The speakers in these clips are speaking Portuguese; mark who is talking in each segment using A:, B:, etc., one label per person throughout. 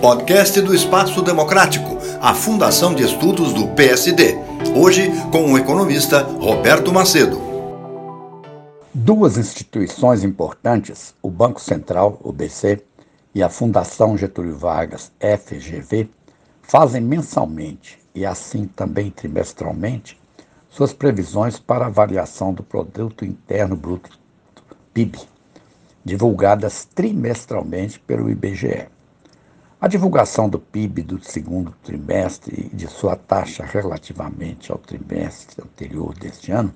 A: Podcast do Espaço Democrático, a Fundação de Estudos do PSD. Hoje com o economista Roberto Macedo.
B: Duas instituições importantes, o Banco Central, o BC, e a Fundação Getúlio Vargas, FGV, fazem mensalmente e assim também trimestralmente suas previsões para avaliação do produto interno bruto PIB, divulgadas trimestralmente pelo IBGE. A divulgação do PIB do segundo trimestre e de sua taxa relativamente ao trimestre anterior deste ano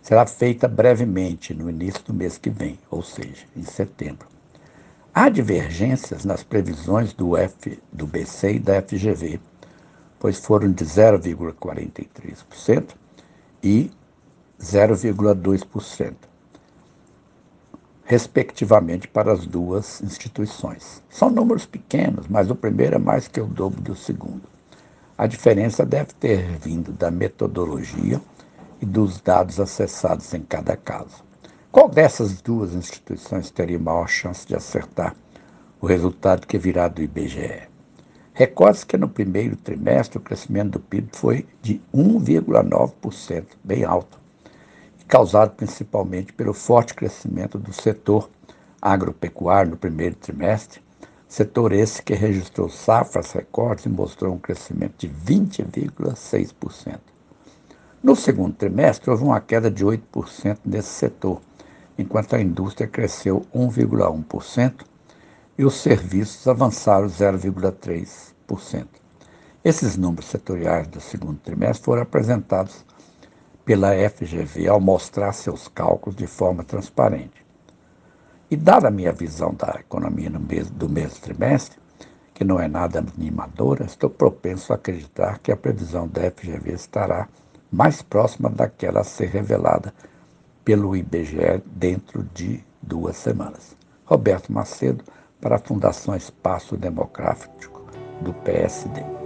B: será feita brevemente no início do mês que vem, ou seja, em setembro. Há divergências nas previsões do, F, do BC e da FGV, pois foram de 0,43% e 0,2% respectivamente, para as duas instituições. São números pequenos, mas o primeiro é mais que o dobro do segundo. A diferença deve ter vindo da metodologia e dos dados acessados em cada caso. Qual dessas duas instituições teria maior chance de acertar o resultado que virá do IBGE? Recorde-se que no primeiro trimestre o crescimento do PIB foi de 1,9%, bem alto causado principalmente pelo forte crescimento do setor agropecuário no primeiro trimestre, setor esse que registrou safras recordes e mostrou um crescimento de 20,6%. No segundo trimestre, houve uma queda de 8% nesse setor, enquanto a indústria cresceu 1,1% e os serviços avançaram 0,3%. Esses números setoriais do segundo trimestre foram apresentados pela FGV ao mostrar seus cálculos de forma transparente. E dada a minha visão da economia no mês, do mesmo trimestre, que não é nada animadora, estou propenso a acreditar que a previsão da FGV estará mais próxima daquela a ser revelada pelo IBGE dentro de duas semanas. Roberto Macedo, para a Fundação Espaço Democrático do PSD.